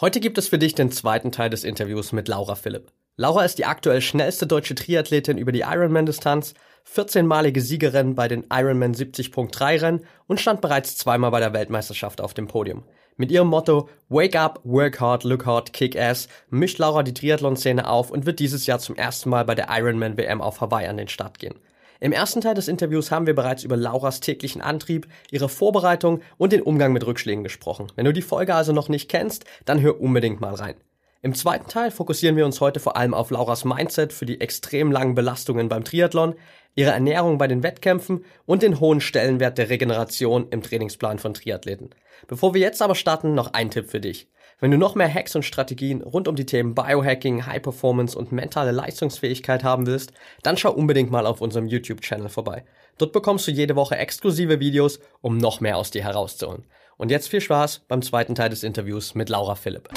Heute gibt es für dich den zweiten Teil des Interviews mit Laura Philipp. Laura ist die aktuell schnellste deutsche Triathletin über die Ironman-Distanz, 14-malige Siegerin bei den Ironman 70.3 Rennen und stand bereits zweimal bei der Weltmeisterschaft auf dem Podium. Mit ihrem Motto Wake up, work hard, look hard, kick ass mischt Laura die Triathlon-Szene auf und wird dieses Jahr zum ersten Mal bei der Ironman WM auf Hawaii an den Start gehen. Im ersten Teil des Interviews haben wir bereits über Lauras täglichen Antrieb, ihre Vorbereitung und den Umgang mit Rückschlägen gesprochen. Wenn du die Folge also noch nicht kennst, dann hör unbedingt mal rein. Im zweiten Teil fokussieren wir uns heute vor allem auf Lauras Mindset für die extrem langen Belastungen beim Triathlon, ihre Ernährung bei den Wettkämpfen und den hohen Stellenwert der Regeneration im Trainingsplan von Triathleten. Bevor wir jetzt aber starten, noch ein Tipp für dich. Wenn du noch mehr Hacks und Strategien rund um die Themen Biohacking, High Performance und mentale Leistungsfähigkeit haben willst, dann schau unbedingt mal auf unserem YouTube-Channel vorbei. Dort bekommst du jede Woche exklusive Videos, um noch mehr aus dir herauszuholen. Und jetzt viel Spaß beim zweiten Teil des Interviews mit Laura Philipp.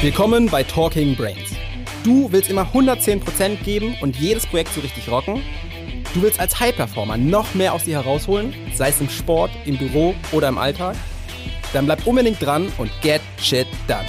Willkommen bei Talking Brains. Du willst immer 110% geben und jedes Projekt so richtig rocken? Du willst als High-Performer noch mehr aus dir herausholen, sei es im Sport, im Büro oder im Alltag? Dann bleib unbedingt dran und get shit done.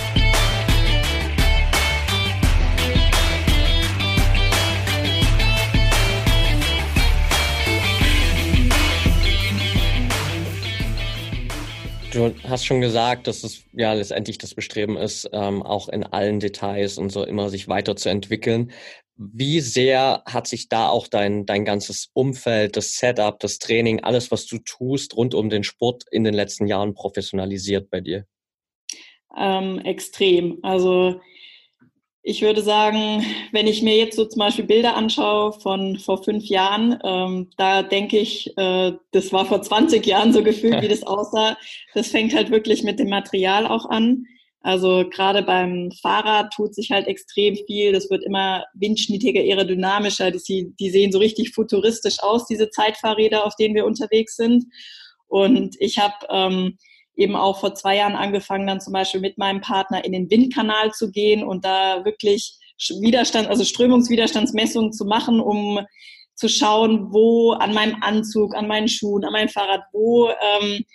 Du hast schon gesagt, dass es ja letztendlich das Bestreben ist, ähm, auch in allen Details und so immer sich weiterzuentwickeln. Wie sehr hat sich da auch dein, dein ganzes Umfeld, das Setup, das Training, alles, was du tust, rund um den Sport in den letzten Jahren professionalisiert bei dir? Ähm, extrem. Also ich würde sagen, wenn ich mir jetzt so zum Beispiel Bilder anschaue von vor fünf Jahren, ähm, da denke ich, äh, das war vor 20 Jahren so gefühlt, wie das aussah. Das fängt halt wirklich mit dem Material auch an. Also gerade beim Fahrrad tut sich halt extrem viel. Das wird immer windschnittiger, aerodynamischer. Die, die sehen so richtig futuristisch aus, diese Zeitfahrräder, auf denen wir unterwegs sind. Und ich habe ähm, eben auch vor zwei Jahren angefangen, dann zum Beispiel mit meinem Partner in den Windkanal zu gehen und da wirklich Widerstand, also Strömungswiderstandsmessungen zu machen, um zu schauen, wo an meinem Anzug, an meinen Schuhen, an meinem Fahrrad, wo ähm,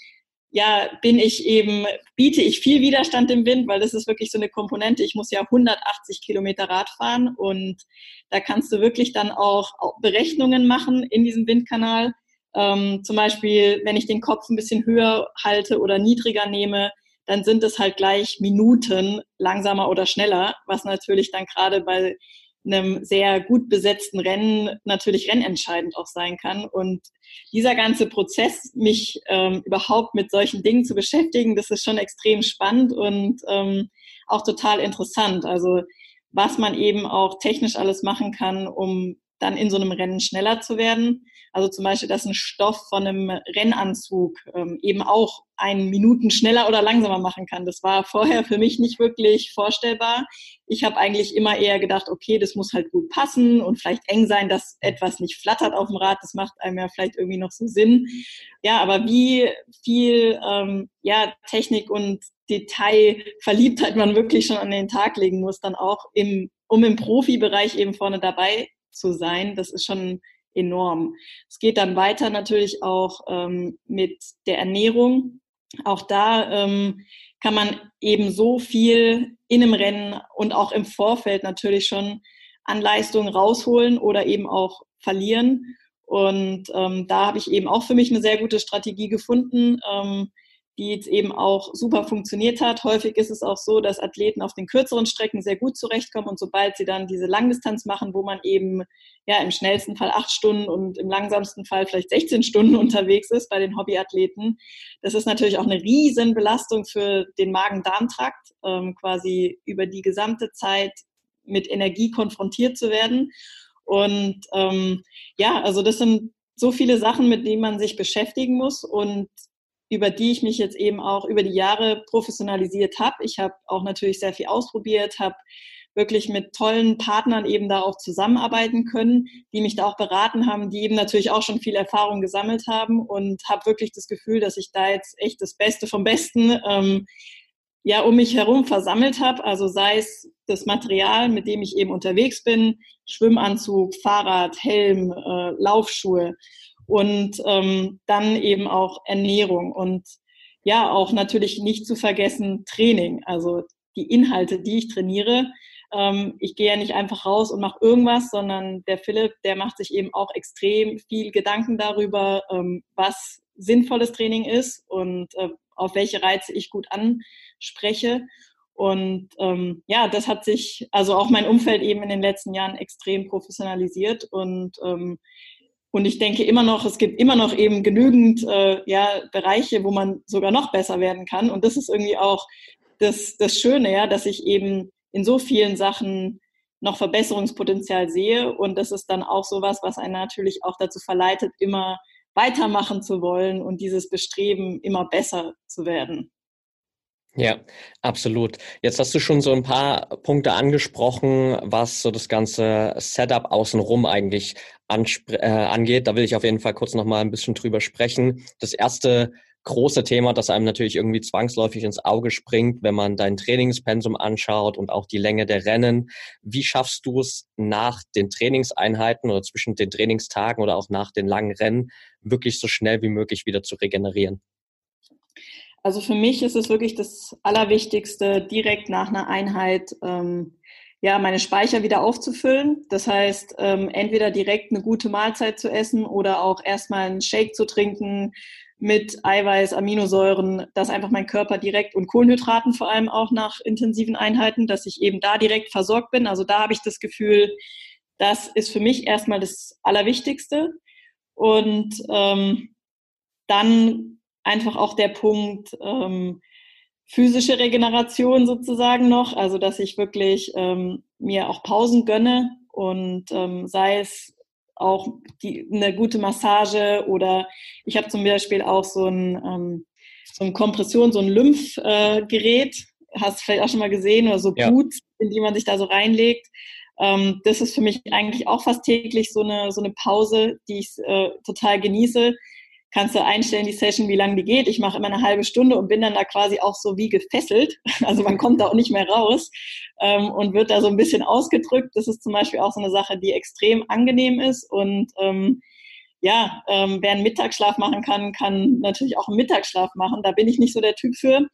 ja, bin ich eben, biete ich viel Widerstand im Wind, weil das ist wirklich so eine Komponente. Ich muss ja 180 Kilometer Rad fahren und da kannst du wirklich dann auch, Berechnungen machen in diesem Windkanal. Ähm, zum Beispiel, wenn ich den Kopf ein bisschen höher halte oder niedriger nehme, dann sind es halt gleich Minuten langsamer oder schneller, was natürlich dann gerade bei einem sehr gut besetzten Rennen natürlich rennentscheidend auch sein kann. Und dieser ganze Prozess, mich ähm, überhaupt mit solchen Dingen zu beschäftigen, das ist schon extrem spannend und ähm, auch total interessant. Also was man eben auch technisch alles machen kann, um dann in so einem Rennen schneller zu werden. Also zum Beispiel, dass ein Stoff von einem Rennanzug ähm, eben auch einen Minuten schneller oder langsamer machen kann. Das war vorher für mich nicht wirklich vorstellbar. Ich habe eigentlich immer eher gedacht, okay, das muss halt gut passen und vielleicht eng sein, dass etwas nicht flattert auf dem Rad. Das macht einem ja vielleicht irgendwie noch so Sinn. Ja, aber wie viel ähm, ja, Technik und Detailverliebtheit man wirklich schon an den Tag legen muss, dann auch im, um im Profibereich eben vorne dabei zu sein, das ist schon enorm. Es geht dann weiter natürlich auch ähm, mit der Ernährung. Auch da ähm, kann man eben so viel in einem Rennen und auch im Vorfeld natürlich schon an Leistungen rausholen oder eben auch verlieren. Und ähm, da habe ich eben auch für mich eine sehr gute Strategie gefunden, ähm, die jetzt eben auch super funktioniert hat. Häufig ist es auch so, dass Athleten auf den kürzeren Strecken sehr gut zurechtkommen und sobald sie dann diese Langdistanz machen, wo man eben ja im schnellsten Fall acht Stunden und im langsamsten Fall vielleicht 16 Stunden unterwegs ist bei den Hobbyathleten, das ist natürlich auch eine riesen Belastung für den Magen-Darm-Trakt, ähm, quasi über die gesamte Zeit mit Energie konfrontiert zu werden. Und ähm, ja, also das sind so viele Sachen, mit denen man sich beschäftigen muss und über die ich mich jetzt eben auch über die Jahre professionalisiert habe. Ich habe auch natürlich sehr viel ausprobiert, habe wirklich mit tollen Partnern eben da auch zusammenarbeiten können, die mich da auch beraten haben, die eben natürlich auch schon viel Erfahrung gesammelt haben und habe wirklich das Gefühl, dass ich da jetzt echt das Beste vom Besten ähm, ja um mich herum versammelt habe. Also sei es das Material, mit dem ich eben unterwegs bin, Schwimmanzug, Fahrrad, Helm, äh, Laufschuhe und ähm, dann eben auch Ernährung. Und ja, auch natürlich nicht zu vergessen Training. Also die Inhalte, die ich trainiere. Ähm, ich gehe ja nicht einfach raus und mache irgendwas, sondern der Philipp, der macht sich eben auch extrem viel Gedanken darüber, ähm, was sinnvolles Training ist und äh, auf welche Reize ich gut anspreche. Und ähm, ja, das hat sich, also auch mein Umfeld eben in den letzten Jahren extrem professionalisiert und ähm, und ich denke immer noch, es gibt immer noch eben genügend äh, ja, Bereiche, wo man sogar noch besser werden kann. Und das ist irgendwie auch das, das Schöne, ja, dass ich eben in so vielen Sachen noch Verbesserungspotenzial sehe. Und das ist dann auch sowas, was einen natürlich auch dazu verleitet, immer weitermachen zu wollen und dieses Bestreben, immer besser zu werden. Ja, absolut. Jetzt hast du schon so ein paar Punkte angesprochen, was so das ganze Setup außenrum eigentlich äh, angeht. Da will ich auf jeden Fall kurz noch mal ein bisschen drüber sprechen. Das erste große Thema, das einem natürlich irgendwie zwangsläufig ins Auge springt, wenn man dein Trainingspensum anschaut und auch die Länge der Rennen. Wie schaffst du es nach den Trainingseinheiten oder zwischen den Trainingstagen oder auch nach den langen Rennen wirklich so schnell wie möglich wieder zu regenerieren? Also für mich ist es wirklich das Allerwichtigste, direkt nach einer Einheit ähm, ja, meine Speicher wieder aufzufüllen. Das heißt, ähm, entweder direkt eine gute Mahlzeit zu essen oder auch erstmal einen Shake zu trinken mit Eiweiß, Aminosäuren, dass einfach mein Körper direkt und Kohlenhydraten vor allem auch nach intensiven Einheiten, dass ich eben da direkt versorgt bin. Also da habe ich das Gefühl, das ist für mich erstmal das Allerwichtigste. Und ähm, dann einfach auch der Punkt ähm, physische Regeneration sozusagen noch, also dass ich wirklich ähm, mir auch Pausen gönne und ähm, sei es auch die, eine gute Massage oder ich habe zum Beispiel auch so ein, ähm, so ein Kompression, so ein Lymphgerät, äh, hast du vielleicht auch schon mal gesehen, oder so ja. Boots, in die man sich da so reinlegt. Ähm, das ist für mich eigentlich auch fast täglich so eine, so eine Pause, die ich äh, total genieße kannst du einstellen, die Session, wie lange die geht. Ich mache immer eine halbe Stunde und bin dann da quasi auch so wie gefesselt. Also man kommt da auch nicht mehr raus ähm, und wird da so ein bisschen ausgedrückt. Das ist zum Beispiel auch so eine Sache, die extrem angenehm ist. Und ähm, ja, ähm, wer einen Mittagsschlaf machen kann, kann natürlich auch einen Mittagsschlaf machen. Da bin ich nicht so der Typ für.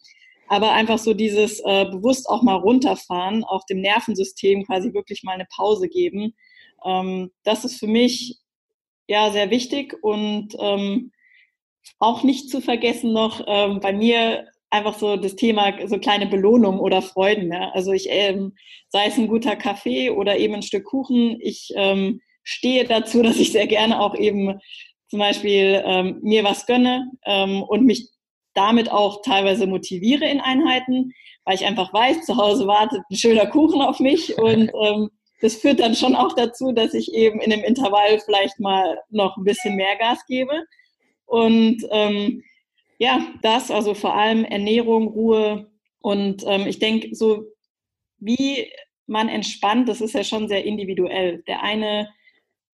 Aber einfach so dieses äh, bewusst auch mal runterfahren, auch dem Nervensystem quasi wirklich mal eine Pause geben. Ähm, das ist für mich ja sehr wichtig und ähm, auch nicht zu vergessen noch ähm, bei mir einfach so das Thema so kleine Belohnung oder Freuden. Ja? Also ich, ähm, sei es ein guter Kaffee oder eben ein Stück Kuchen, ich ähm, stehe dazu, dass ich sehr gerne auch eben zum Beispiel ähm, mir was gönne ähm, und mich damit auch teilweise motiviere in Einheiten, weil ich einfach weiß, zu Hause wartet ein schöner Kuchen auf mich und ähm, das führt dann schon auch dazu, dass ich eben in dem Intervall vielleicht mal noch ein bisschen mehr Gas gebe. Und ähm, ja, das, also vor allem Ernährung, Ruhe. Und ähm, ich denke, so wie man entspannt, das ist ja schon sehr individuell. Der eine,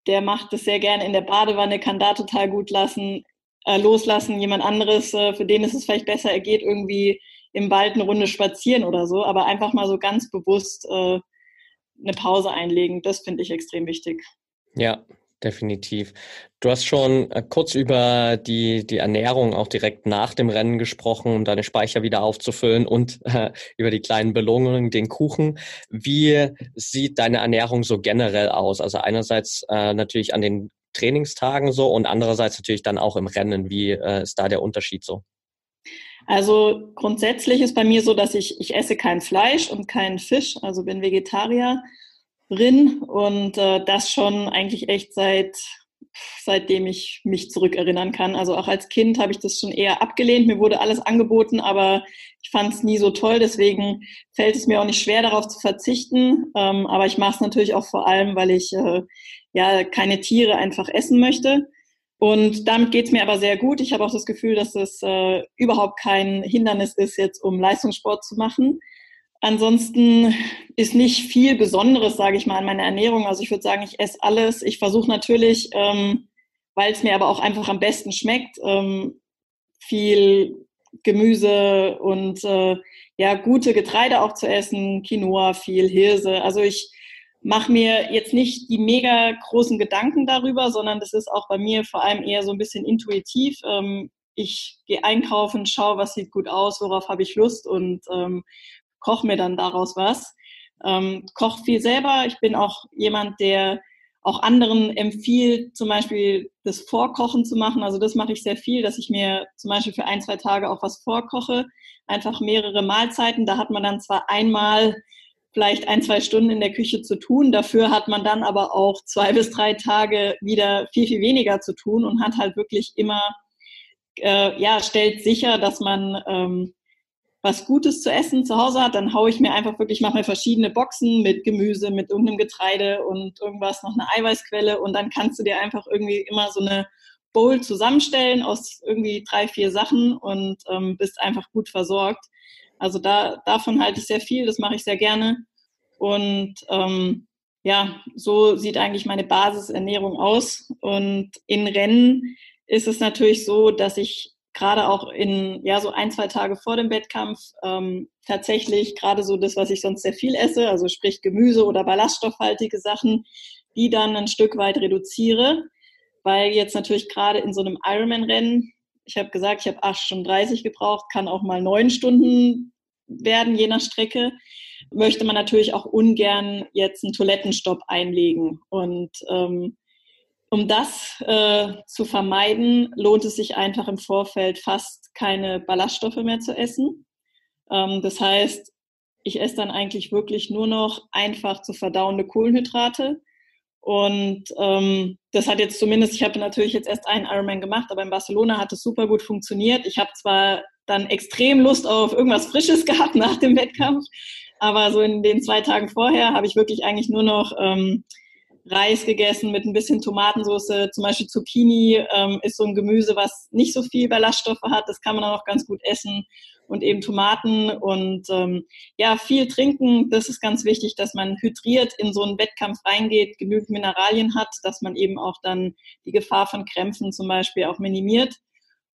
der macht das sehr gerne in der Badewanne, kann da total gut lassen, äh, loslassen. Jemand anderes, äh, für den ist es vielleicht besser, er geht irgendwie im Wald eine Runde spazieren oder so, aber einfach mal so ganz bewusst äh, eine Pause einlegen, das finde ich extrem wichtig. Ja, definitiv. Du hast schon äh, kurz über die, die Ernährung auch direkt nach dem Rennen gesprochen, um deine Speicher wieder aufzufüllen und äh, über die kleinen Belohnungen, den Kuchen. Wie sieht deine Ernährung so generell aus? Also einerseits äh, natürlich an den Trainingstagen so und andererseits natürlich dann auch im Rennen. Wie äh, ist da der Unterschied so? Also grundsätzlich ist bei mir so, dass ich, ich esse kein Fleisch und keinen Fisch, also bin Vegetarier drin und äh, das schon eigentlich echt seit seitdem ich mich zurückerinnern kann. Also auch als Kind habe ich das schon eher abgelehnt. Mir wurde alles angeboten, aber ich fand es nie so toll. Deswegen fällt es mir auch nicht schwer, darauf zu verzichten. Ähm, aber ich mache es natürlich auch vor allem, weil ich äh, ja keine Tiere einfach essen möchte. Und damit geht es mir aber sehr gut. Ich habe auch das Gefühl, dass es äh, überhaupt kein Hindernis ist, jetzt um Leistungssport zu machen. Ansonsten ist nicht viel Besonderes, sage ich mal, an meiner Ernährung. Also ich würde sagen, ich esse alles. Ich versuche natürlich, ähm, weil es mir aber auch einfach am besten schmeckt, ähm, viel Gemüse und äh, ja gute Getreide auch zu essen, Quinoa, viel Hirse. Also ich mache mir jetzt nicht die mega großen Gedanken darüber, sondern das ist auch bei mir vor allem eher so ein bisschen intuitiv. Ähm, ich gehe einkaufen, schaue, was sieht gut aus, worauf habe ich Lust und ähm, koche mir dann daraus was. Ähm, koche viel selber. Ich bin auch jemand, der auch anderen empfiehlt, zum Beispiel das Vorkochen zu machen. Also das mache ich sehr viel, dass ich mir zum Beispiel für ein, zwei Tage auch was vorkoche. Einfach mehrere Mahlzeiten. Da hat man dann zwar einmal vielleicht ein, zwei Stunden in der Küche zu tun. Dafür hat man dann aber auch zwei bis drei Tage wieder viel, viel weniger zu tun und hat halt wirklich immer, äh, ja, stellt sicher, dass man ähm, was Gutes zu essen zu Hause hat, dann haue ich mir einfach wirklich, mache mir verschiedene Boxen mit Gemüse, mit irgendeinem Getreide und irgendwas, noch eine Eiweißquelle und dann kannst du dir einfach irgendwie immer so eine Bowl zusammenstellen aus irgendwie drei, vier Sachen und ähm, bist einfach gut versorgt. Also da, davon halte ich sehr viel, das mache ich sehr gerne. Und ähm, ja, so sieht eigentlich meine Basisernährung aus. Und in Rennen ist es natürlich so, dass ich gerade auch in ja so ein, zwei Tage vor dem Wettkampf ähm, tatsächlich gerade so das, was ich sonst sehr viel esse, also sprich Gemüse oder ballaststoffhaltige Sachen, die dann ein Stück weit reduziere, weil jetzt natürlich gerade in so einem Ironman-Rennen, ich habe gesagt, ich habe acht Stunden 30 gebraucht, kann auch mal neun Stunden werden, je nach Strecke, möchte man natürlich auch ungern jetzt einen Toilettenstopp einlegen. Und ähm, um das äh, zu vermeiden, lohnt es sich einfach im Vorfeld fast keine Ballaststoffe mehr zu essen. Ähm, das heißt, ich esse dann eigentlich wirklich nur noch einfach zu verdauende Kohlenhydrate. Und ähm, das hat jetzt zumindest, ich habe natürlich jetzt erst einen Ironman gemacht, aber in Barcelona hat es super gut funktioniert. Ich habe zwar dann extrem Lust auf irgendwas Frisches gehabt nach dem Wettkampf, aber so in den zwei Tagen vorher habe ich wirklich eigentlich nur noch ähm, Reis gegessen mit ein bisschen Tomatensauce. Zum Beispiel Zucchini ähm, ist so ein Gemüse, was nicht so viel Ballaststoffe hat. Das kann man auch ganz gut essen. Und eben Tomaten und ähm, ja, viel trinken. Das ist ganz wichtig, dass man hydriert in so einen Wettkampf reingeht, genügend Mineralien hat, dass man eben auch dann die Gefahr von Krämpfen zum Beispiel auch minimiert.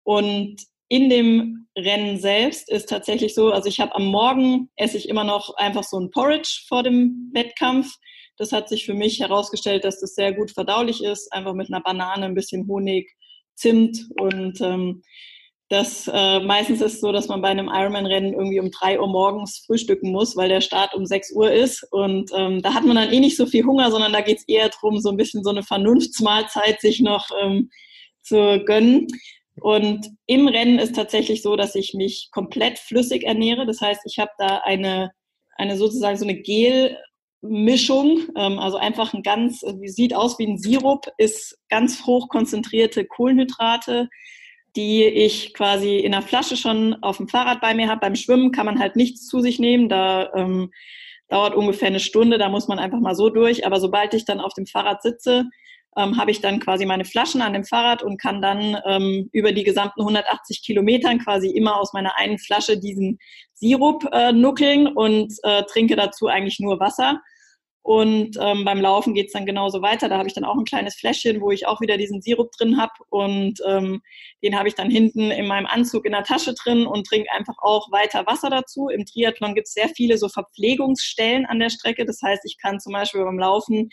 Und in dem Rennen selbst ist tatsächlich so, also ich habe am Morgen esse ich immer noch einfach so ein Porridge vor dem Wettkampf das hat sich für mich herausgestellt, dass das sehr gut verdaulich ist, einfach mit einer Banane, ein bisschen Honig, Zimt und ähm, das äh, meistens ist so, dass man bei einem Ironman-Rennen irgendwie um drei Uhr morgens frühstücken muss, weil der Start um sechs Uhr ist. Und ähm, da hat man dann eh nicht so viel Hunger, sondern da geht es eher darum, so ein bisschen so eine Vernunftsmahlzeit sich noch ähm, zu gönnen. Und im Rennen ist tatsächlich so, dass ich mich komplett flüssig ernähre. Das heißt, ich habe da eine, eine sozusagen so eine Gel Mischung, ähm, also einfach ein ganz, sieht aus wie ein Sirup, ist ganz hoch konzentrierte Kohlenhydrate, die ich quasi in der Flasche schon auf dem Fahrrad bei mir habe. Beim Schwimmen kann man halt nichts zu sich nehmen, da ähm, dauert ungefähr eine Stunde, da muss man einfach mal so durch. Aber sobald ich dann auf dem Fahrrad sitze, ähm, habe ich dann quasi meine Flaschen an dem Fahrrad und kann dann ähm, über die gesamten 180 Kilometern quasi immer aus meiner einen Flasche diesen Sirup äh, nuckeln und äh, trinke dazu eigentlich nur Wasser. Und ähm, beim Laufen geht's dann genauso weiter. Da habe ich dann auch ein kleines Fläschchen, wo ich auch wieder diesen Sirup drin habe. Und ähm, den habe ich dann hinten in meinem Anzug in der Tasche drin und trinke einfach auch weiter Wasser dazu. Im Triathlon gibt's sehr viele so Verpflegungsstellen an der Strecke. Das heißt, ich kann zum Beispiel beim Laufen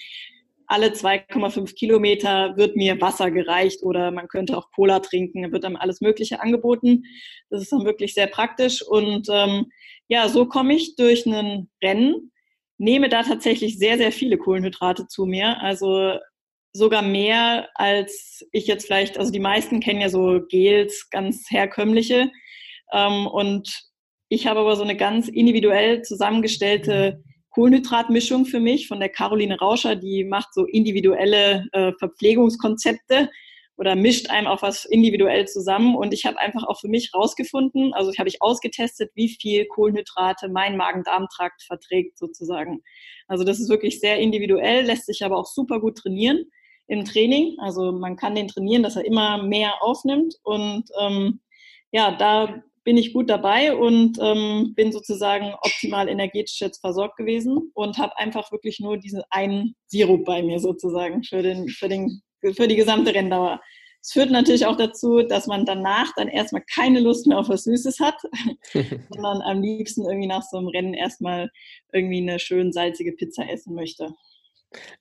alle 2,5 Kilometer wird mir Wasser gereicht oder man könnte auch Cola trinken, wird einem alles Mögliche angeboten. Das ist dann wirklich sehr praktisch und ähm, ja, so komme ich durch ein Rennen, nehme da tatsächlich sehr, sehr viele Kohlenhydrate zu mir, also sogar mehr als ich jetzt vielleicht, also die meisten kennen ja so Gels, ganz herkömmliche. Ähm, und ich habe aber so eine ganz individuell zusammengestellte Kohlenhydratmischung für mich von der Caroline Rauscher, die macht so individuelle äh, Verpflegungskonzepte oder mischt einem auch was individuell zusammen. Und ich habe einfach auch für mich rausgefunden, also habe ich ausgetestet, wie viel Kohlenhydrate mein Magen-Darm-Trakt verträgt sozusagen. Also das ist wirklich sehr individuell, lässt sich aber auch super gut trainieren im Training. Also man kann den trainieren, dass er immer mehr aufnimmt. Und ähm, ja, da bin ich gut dabei und ähm, bin sozusagen optimal energetisch jetzt versorgt gewesen und habe einfach wirklich nur diesen einen Sirup bei mir sozusagen für, den, für, den, für die gesamte Renndauer. Es führt natürlich auch dazu, dass man danach dann erstmal keine Lust mehr auf was Süßes hat, sondern am liebsten irgendwie nach so einem Rennen erstmal irgendwie eine schön salzige Pizza essen möchte.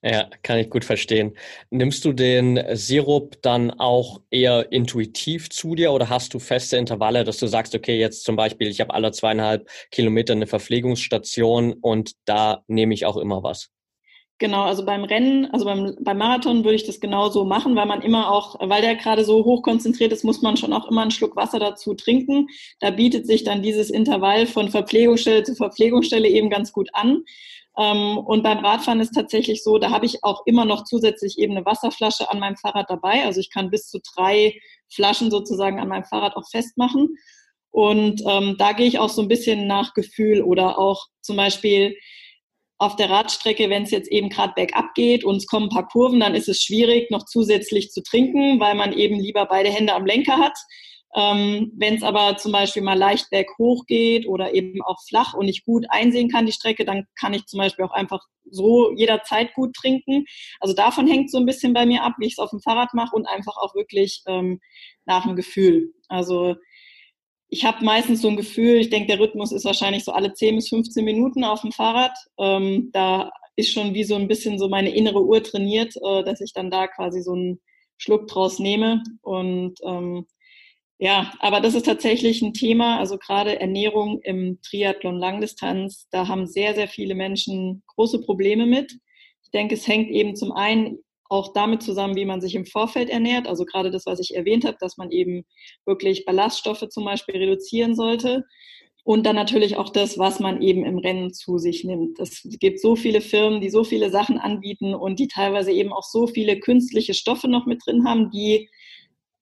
Ja, kann ich gut verstehen. Nimmst du den Sirup dann auch eher intuitiv zu dir oder hast du feste Intervalle, dass du sagst, okay, jetzt zum Beispiel, ich habe alle zweieinhalb Kilometer eine Verpflegungsstation und da nehme ich auch immer was? Genau, also beim Rennen, also beim, beim Marathon würde ich das genau so machen, weil man immer auch, weil der gerade so hoch konzentriert ist, muss man schon auch immer einen Schluck Wasser dazu trinken. Da bietet sich dann dieses Intervall von Verpflegungsstelle zu Verpflegungsstelle eben ganz gut an. Ähm, und beim Radfahren ist tatsächlich so, da habe ich auch immer noch zusätzlich eben eine Wasserflasche an meinem Fahrrad dabei. Also ich kann bis zu drei Flaschen sozusagen an meinem Fahrrad auch festmachen. Und ähm, da gehe ich auch so ein bisschen nach Gefühl oder auch zum Beispiel, auf der Radstrecke, wenn es jetzt eben gerade bergab geht und es kommen ein paar Kurven, dann ist es schwierig, noch zusätzlich zu trinken, weil man eben lieber beide Hände am Lenker hat. Ähm, wenn es aber zum Beispiel mal leicht berghoch geht oder eben auch flach und ich gut einsehen kann die Strecke, dann kann ich zum Beispiel auch einfach so jederzeit gut trinken. Also davon hängt so ein bisschen bei mir ab, wie ich es auf dem Fahrrad mache und einfach auch wirklich ähm, nach dem Gefühl. Also ich habe meistens so ein Gefühl, ich denke, der Rhythmus ist wahrscheinlich so alle 10 bis 15 Minuten auf dem Fahrrad. Ähm, da ist schon wie so ein bisschen so meine innere Uhr trainiert, äh, dass ich dann da quasi so einen Schluck draus nehme. Und ähm, ja, aber das ist tatsächlich ein Thema, also gerade Ernährung im Triathlon Langdistanz, da haben sehr, sehr viele Menschen große Probleme mit. Ich denke, es hängt eben zum einen auch damit zusammen, wie man sich im Vorfeld ernährt. Also gerade das, was ich erwähnt habe, dass man eben wirklich Ballaststoffe zum Beispiel reduzieren sollte. Und dann natürlich auch das, was man eben im Rennen zu sich nimmt. Es gibt so viele Firmen, die so viele Sachen anbieten und die teilweise eben auch so viele künstliche Stoffe noch mit drin haben, die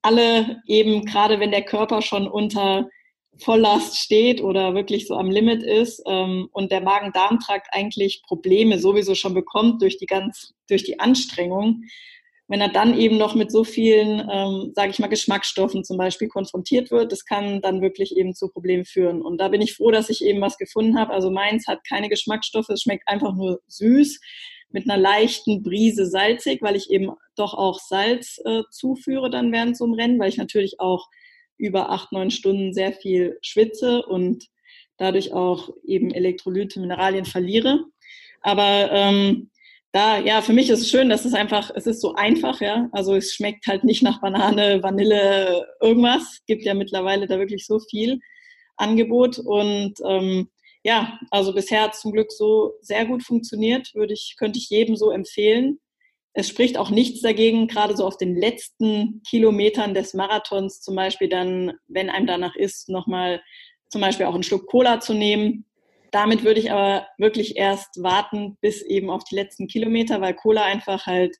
alle eben, gerade wenn der Körper schon unter Volllast steht oder wirklich so am Limit ist ähm, und der Magen-Darm-Trakt eigentlich Probleme sowieso schon bekommt durch die ganz, durch die Anstrengung, wenn er dann eben noch mit so vielen, ähm, sage ich mal, Geschmacksstoffen zum Beispiel konfrontiert wird, das kann dann wirklich eben zu Problemen führen. Und da bin ich froh, dass ich eben was gefunden habe. Also meins hat keine Geschmacksstoffe, es schmeckt einfach nur süß mit einer leichten Brise salzig, weil ich eben doch auch Salz äh, zuführe dann während so einem Rennen, weil ich natürlich auch über acht, neun Stunden sehr viel schwitze und dadurch auch eben Elektrolyte, Mineralien verliere. Aber ähm, da, ja, für mich ist es schön, dass es einfach, es ist so einfach, ja. Also es schmeckt halt nicht nach Banane, Vanille, irgendwas. Gibt ja mittlerweile da wirklich so viel Angebot. Und ähm, ja, also bisher hat es zum Glück so sehr gut funktioniert, würde ich, könnte ich jedem so empfehlen. Es spricht auch nichts dagegen, gerade so auf den letzten Kilometern des Marathons zum Beispiel dann, wenn einem danach ist, nochmal zum Beispiel auch einen Schluck Cola zu nehmen. Damit würde ich aber wirklich erst warten bis eben auf die letzten Kilometer, weil Cola einfach halt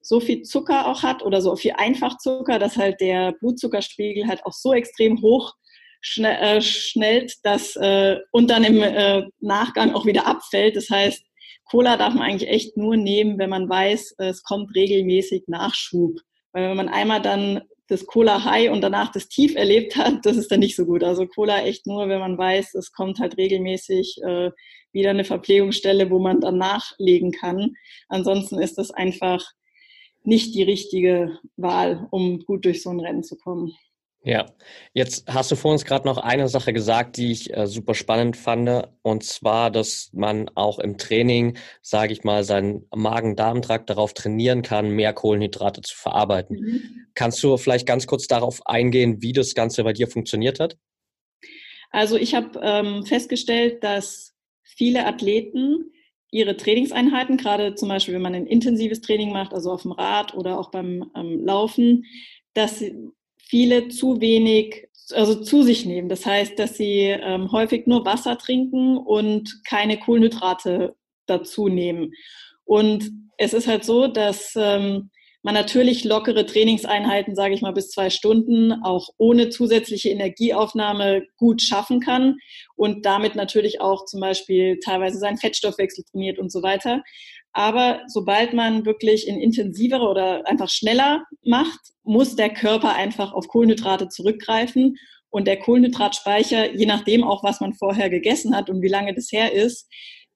so viel Zucker auch hat oder so viel Einfachzucker, dass halt der Blutzuckerspiegel halt auch so extrem hoch schnell, äh, schnellt dass, äh, und dann im äh, Nachgang auch wieder abfällt. Das heißt, Cola darf man eigentlich echt nur nehmen, wenn man weiß, es kommt regelmäßig Nachschub. Weil wenn man einmal dann das Cola High und danach das Tief erlebt hat, das ist dann nicht so gut. Also Cola echt nur, wenn man weiß, es kommt halt regelmäßig äh, wieder eine Verpflegungsstelle, wo man dann nachlegen kann. Ansonsten ist das einfach nicht die richtige Wahl, um gut durch so ein Rennen zu kommen. Ja, jetzt hast du vor uns gerade noch eine Sache gesagt, die ich äh, super spannend fand, und zwar, dass man auch im Training, sage ich mal, seinen Magen-Darm-Trakt darauf trainieren kann, mehr Kohlenhydrate zu verarbeiten. Mhm. Kannst du vielleicht ganz kurz darauf eingehen, wie das Ganze bei dir funktioniert hat? Also ich habe ähm, festgestellt, dass viele Athleten ihre Trainingseinheiten, gerade zum Beispiel, wenn man ein intensives Training macht, also auf dem Rad oder auch beim ähm, Laufen, dass viele zu wenig, also zu sich nehmen. Das heißt, dass sie ähm, häufig nur Wasser trinken und keine Kohlenhydrate dazu nehmen. Und es ist halt so, dass ähm, man natürlich lockere Trainingseinheiten, sage ich mal, bis zwei Stunden auch ohne zusätzliche Energieaufnahme gut schaffen kann und damit natürlich auch zum Beispiel teilweise seinen Fettstoffwechsel trainiert und so weiter. Aber sobald man wirklich in intensivere oder einfach schneller macht, muss der Körper einfach auf Kohlenhydrate zurückgreifen. Und der Kohlenhydratspeicher, je nachdem auch, was man vorher gegessen hat und wie lange das her ist,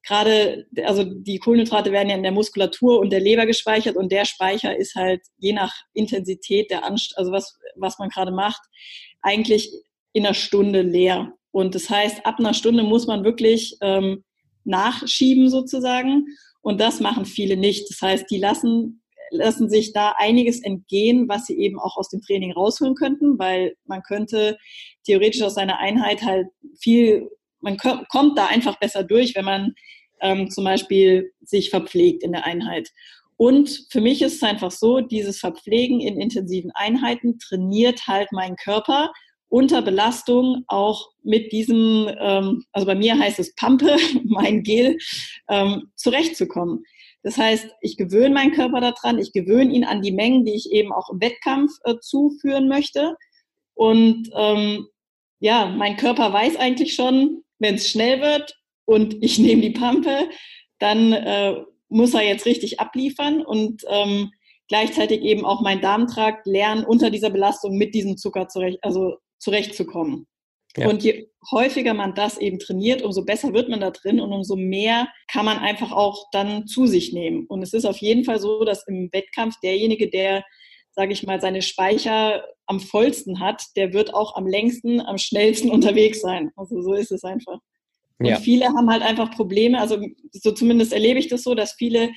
gerade, also die Kohlenhydrate werden ja in der Muskulatur und der Leber gespeichert und der Speicher ist halt je nach Intensität der Anst also was, was man gerade macht, eigentlich in einer Stunde leer. Und das heißt, ab einer Stunde muss man wirklich ähm, nachschieben sozusagen. Und das machen viele nicht. Das heißt, die lassen, lassen sich da einiges entgehen, was sie eben auch aus dem Training rausholen könnten, weil man könnte theoretisch aus seiner Einheit halt viel, man kommt da einfach besser durch, wenn man ähm, zum Beispiel sich verpflegt in der Einheit. Und für mich ist es einfach so, dieses Verpflegen in intensiven Einheiten trainiert halt meinen Körper unter Belastung auch mit diesem, ähm, also bei mir heißt es Pampe, mein Gel, ähm, zurechtzukommen. Das heißt, ich gewöhne meinen Körper daran, ich gewöhne ihn an die Mengen, die ich eben auch im Wettkampf äh, zuführen möchte. Und ähm, ja, mein Körper weiß eigentlich schon, wenn es schnell wird und ich nehme die Pampe, dann äh, muss er jetzt richtig abliefern und ähm, gleichzeitig eben auch mein Darmtrakt lernen, unter dieser Belastung mit diesem Zucker zurecht, also zurechtzukommen. Ja. Und je häufiger man das eben trainiert, umso besser wird man da drin und umso mehr kann man einfach auch dann zu sich nehmen. Und es ist auf jeden Fall so, dass im Wettkampf derjenige, der, sage ich mal, seine Speicher am vollsten hat, der wird auch am längsten, am schnellsten unterwegs sein. Also so ist es einfach. Und ja. viele haben halt einfach Probleme, also so zumindest erlebe ich das so, dass viele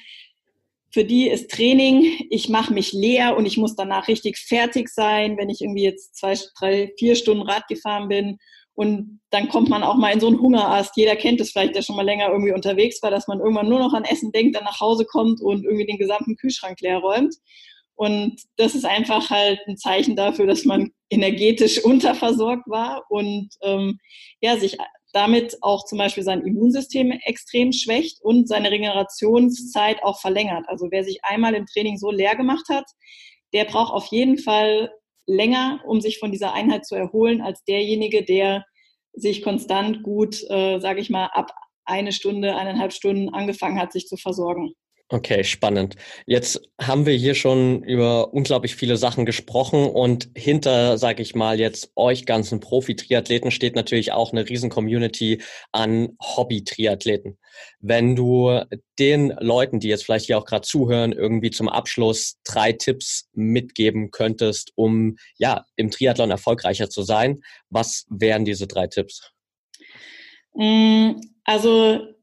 für die ist Training, ich mache mich leer und ich muss danach richtig fertig sein, wenn ich irgendwie jetzt zwei, drei, vier Stunden Rad gefahren bin. Und dann kommt man auch mal in so einen Hungerast. Jeder kennt es vielleicht, der schon mal länger irgendwie unterwegs war, dass man irgendwann nur noch an Essen denkt, dann nach Hause kommt und irgendwie den gesamten Kühlschrank leer räumt. Und das ist einfach halt ein Zeichen dafür, dass man energetisch unterversorgt war und ähm, ja, sich damit auch zum Beispiel sein Immunsystem extrem schwächt und seine Regenerationszeit auch verlängert. Also wer sich einmal im Training so leer gemacht hat, der braucht auf jeden Fall länger, um sich von dieser Einheit zu erholen, als derjenige, der sich konstant gut, äh, sage ich mal, ab eine Stunde, eineinhalb Stunden angefangen hat, sich zu versorgen. Okay, spannend. Jetzt haben wir hier schon über unglaublich viele Sachen gesprochen und hinter, sage ich mal, jetzt euch ganzen Profi-Triathleten steht natürlich auch eine riesen Community an Hobby-Triathleten. Wenn du den Leuten, die jetzt vielleicht hier auch gerade zuhören, irgendwie zum Abschluss drei Tipps mitgeben könntest, um ja im Triathlon erfolgreicher zu sein, was wären diese drei Tipps? Mm, also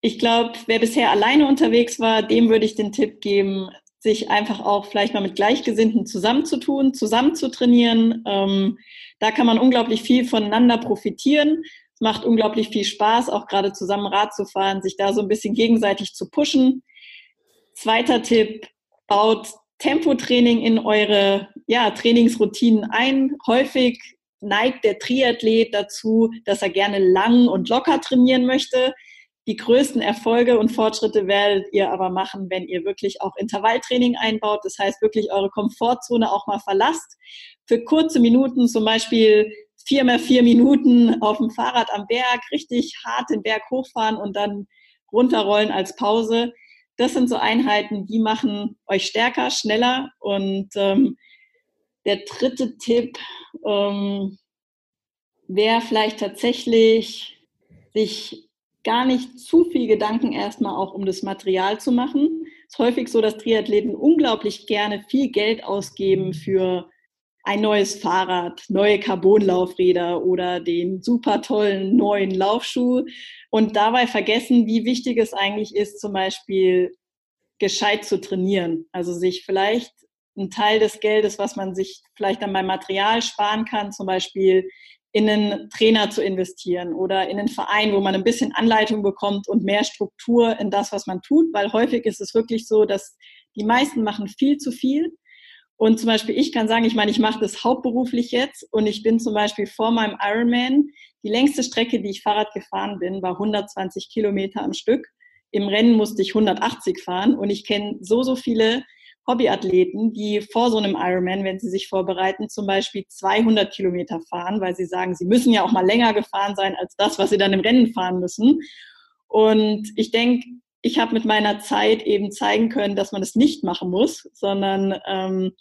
ich glaube, wer bisher alleine unterwegs war, dem würde ich den Tipp geben, sich einfach auch vielleicht mal mit Gleichgesinnten zusammenzutun, zusammen zu trainieren. Ähm, da kann man unglaublich viel voneinander profitieren. Es macht unglaublich viel Spaß, auch gerade zusammen Rad zu fahren, sich da so ein bisschen gegenseitig zu pushen. Zweiter Tipp, baut Tempotraining in eure ja, Trainingsroutinen ein. Häufig neigt der Triathlet dazu, dass er gerne lang und locker trainieren möchte. Die größten Erfolge und Fortschritte werdet ihr aber machen, wenn ihr wirklich auch Intervalltraining einbaut. Das heißt, wirklich eure Komfortzone auch mal verlasst. Für kurze Minuten, zum Beispiel vier mal vier Minuten auf dem Fahrrad am Berg, richtig hart den Berg hochfahren und dann runterrollen als Pause. Das sind so Einheiten, die machen euch stärker, schneller. Und ähm, der dritte Tipp ähm, wäre vielleicht tatsächlich, sich gar nicht zu viel Gedanken erstmal auch um das Material zu machen. Es ist häufig so, dass Triathleten unglaublich gerne viel Geld ausgeben für ein neues Fahrrad, neue Carbonlaufräder oder den super tollen neuen Laufschuh und dabei vergessen, wie wichtig es eigentlich ist, zum Beispiel gescheit zu trainieren. Also sich vielleicht einen Teil des Geldes, was man sich vielleicht dann beim Material sparen kann, zum Beispiel in einen Trainer zu investieren oder in einen Verein, wo man ein bisschen Anleitung bekommt und mehr Struktur in das, was man tut, weil häufig ist es wirklich so, dass die meisten machen viel zu viel. Und zum Beispiel, ich kann sagen, ich meine, ich mache das hauptberuflich jetzt und ich bin zum Beispiel vor meinem Ironman, die längste Strecke, die ich Fahrrad gefahren bin, war 120 Kilometer am Stück. Im Rennen musste ich 180 fahren und ich kenne so, so viele Hobbyathleten, die vor so einem Ironman, wenn sie sich vorbereiten, zum Beispiel 200 Kilometer fahren, weil sie sagen, sie müssen ja auch mal länger gefahren sein als das, was sie dann im Rennen fahren müssen. Und ich denke, ich habe mit meiner Zeit eben zeigen können, dass man es das nicht machen muss, sondern ähm,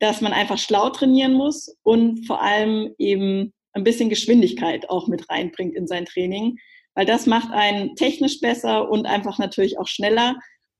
dass man einfach schlau trainieren muss und vor allem eben ein bisschen Geschwindigkeit auch mit reinbringt in sein Training, weil das macht einen technisch besser und einfach natürlich auch schneller,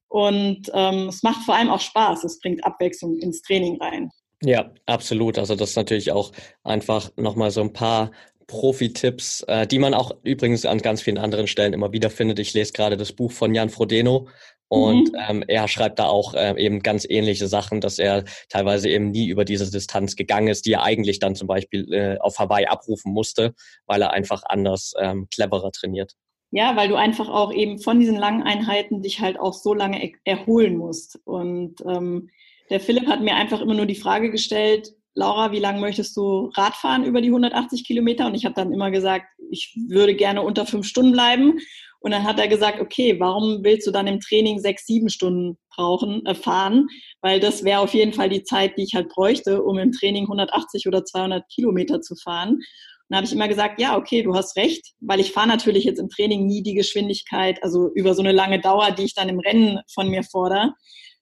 und ähm, es macht vor allem auch Spaß. Es bringt Abwechslung ins Training rein. Ja, absolut. Also das ist natürlich auch einfach nochmal so ein paar Profi-Tipps, äh, die man auch übrigens an ganz vielen anderen Stellen immer wieder findet. Ich lese gerade das Buch von Jan Frodeno, Und mhm. ähm, er schreibt da auch äh, eben ganz ähnliche Sachen, dass er teilweise eben nie über diese Distanz gegangen ist, die er eigentlich dann zum Beispiel äh, auf Hawaii abrufen musste, weil er einfach anders ähm, cleverer trainiert. Ja, weil du einfach auch eben von diesen langen Einheiten dich halt auch so lange er erholen musst. Und ähm, der Philipp hat mir einfach immer nur die Frage gestellt, Laura, wie lange möchtest du Radfahren über die 180 Kilometer? Und ich habe dann immer gesagt, ich würde gerne unter fünf Stunden bleiben. Und dann hat er gesagt, okay, warum willst du dann im Training sechs, sieben Stunden brauchen, äh, fahren? Weil das wäre auf jeden Fall die Zeit, die ich halt bräuchte, um im Training 180 oder 200 Kilometer zu fahren. Dann habe ich immer gesagt, ja, okay, du hast recht, weil ich fahre natürlich jetzt im Training nie die Geschwindigkeit, also über so eine lange Dauer, die ich dann im Rennen von mir fordere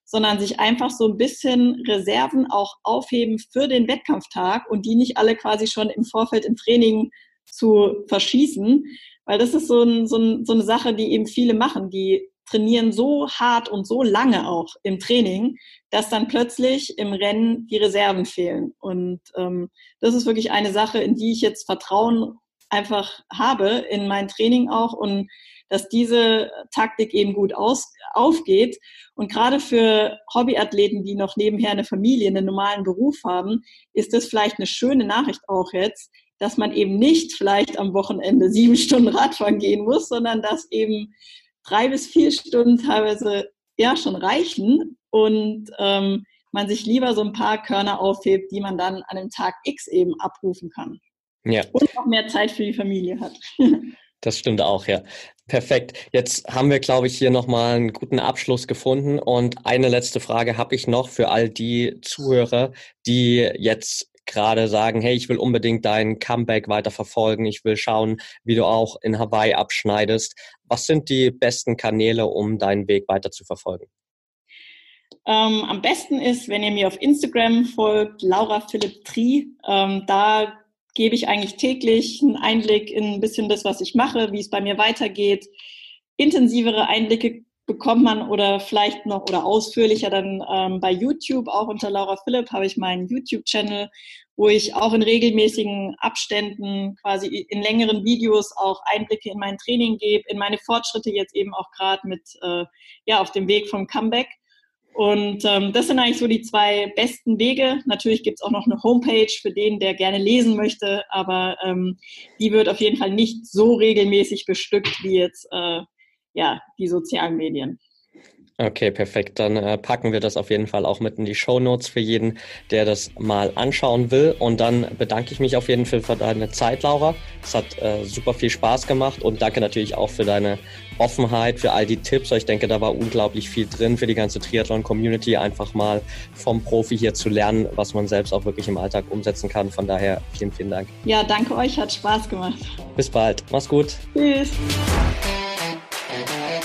sondern sich einfach so ein bisschen Reserven auch aufheben für den Wettkampftag und die nicht alle quasi schon im Vorfeld im Training zu verschießen. Weil das ist so, ein, so, ein, so eine Sache, die eben viele machen. Die trainieren so hart und so lange auch im Training, dass dann plötzlich im Rennen die Reserven fehlen. Und ähm, das ist wirklich eine Sache, in die ich jetzt Vertrauen einfach habe in mein Training auch und dass diese Taktik eben gut aus, aufgeht. Und gerade für Hobbyathleten, die noch nebenher eine Familie, einen normalen Beruf haben, ist das vielleicht eine schöne Nachricht auch jetzt, dass man eben nicht vielleicht am Wochenende sieben Stunden Radfahren gehen muss, sondern dass eben drei bis vier Stunden teilweise ja schon reichen und ähm, man sich lieber so ein paar Körner aufhebt, die man dann an dem Tag X eben abrufen kann. Ja. Und auch mehr Zeit für die Familie hat. Das stimmt auch, ja. Perfekt. Jetzt haben wir, glaube ich, hier nochmal einen guten Abschluss gefunden. Und eine letzte Frage habe ich noch für all die Zuhörer, die jetzt gerade sagen, hey, ich will unbedingt dein Comeback weiter verfolgen. Ich will schauen, wie du auch in Hawaii abschneidest. Was sind die besten Kanäle, um deinen Weg weiter zu verfolgen? Ähm, am besten ist, wenn ihr mir auf Instagram folgt, Laura Philipp Tri. Ähm, da gebe ich eigentlich täglich einen Einblick in ein bisschen das, was ich mache, wie es bei mir weitergeht. Intensivere Einblicke bekommt man oder vielleicht noch oder ausführlicher dann ähm, bei YouTube. Auch unter Laura Philipp habe ich meinen YouTube-Channel, wo ich auch in regelmäßigen Abständen quasi in längeren Videos auch Einblicke in mein Training gebe, in meine Fortschritte jetzt eben auch gerade mit äh, ja auf dem Weg vom Comeback. Und ähm, das sind eigentlich so die zwei besten Wege. Natürlich gibt es auch noch eine Homepage für den, der gerne lesen möchte, aber ähm, die wird auf jeden Fall nicht so regelmäßig bestückt wie jetzt äh, ja, die sozialen Medien. Okay, perfekt. Dann äh, packen wir das auf jeden Fall auch mit in die Show Notes für jeden, der das mal anschauen will. Und dann bedanke ich mich auf jeden Fall für deine Zeit, Laura. Es hat äh, super viel Spaß gemacht und danke natürlich auch für deine Offenheit, für all die Tipps. Ich denke, da war unglaublich viel drin für die ganze Triathlon-Community, einfach mal vom Profi hier zu lernen, was man selbst auch wirklich im Alltag umsetzen kann. Von daher vielen, vielen Dank. Ja, danke euch, hat Spaß gemacht. Bis bald. Mach's gut. Tschüss.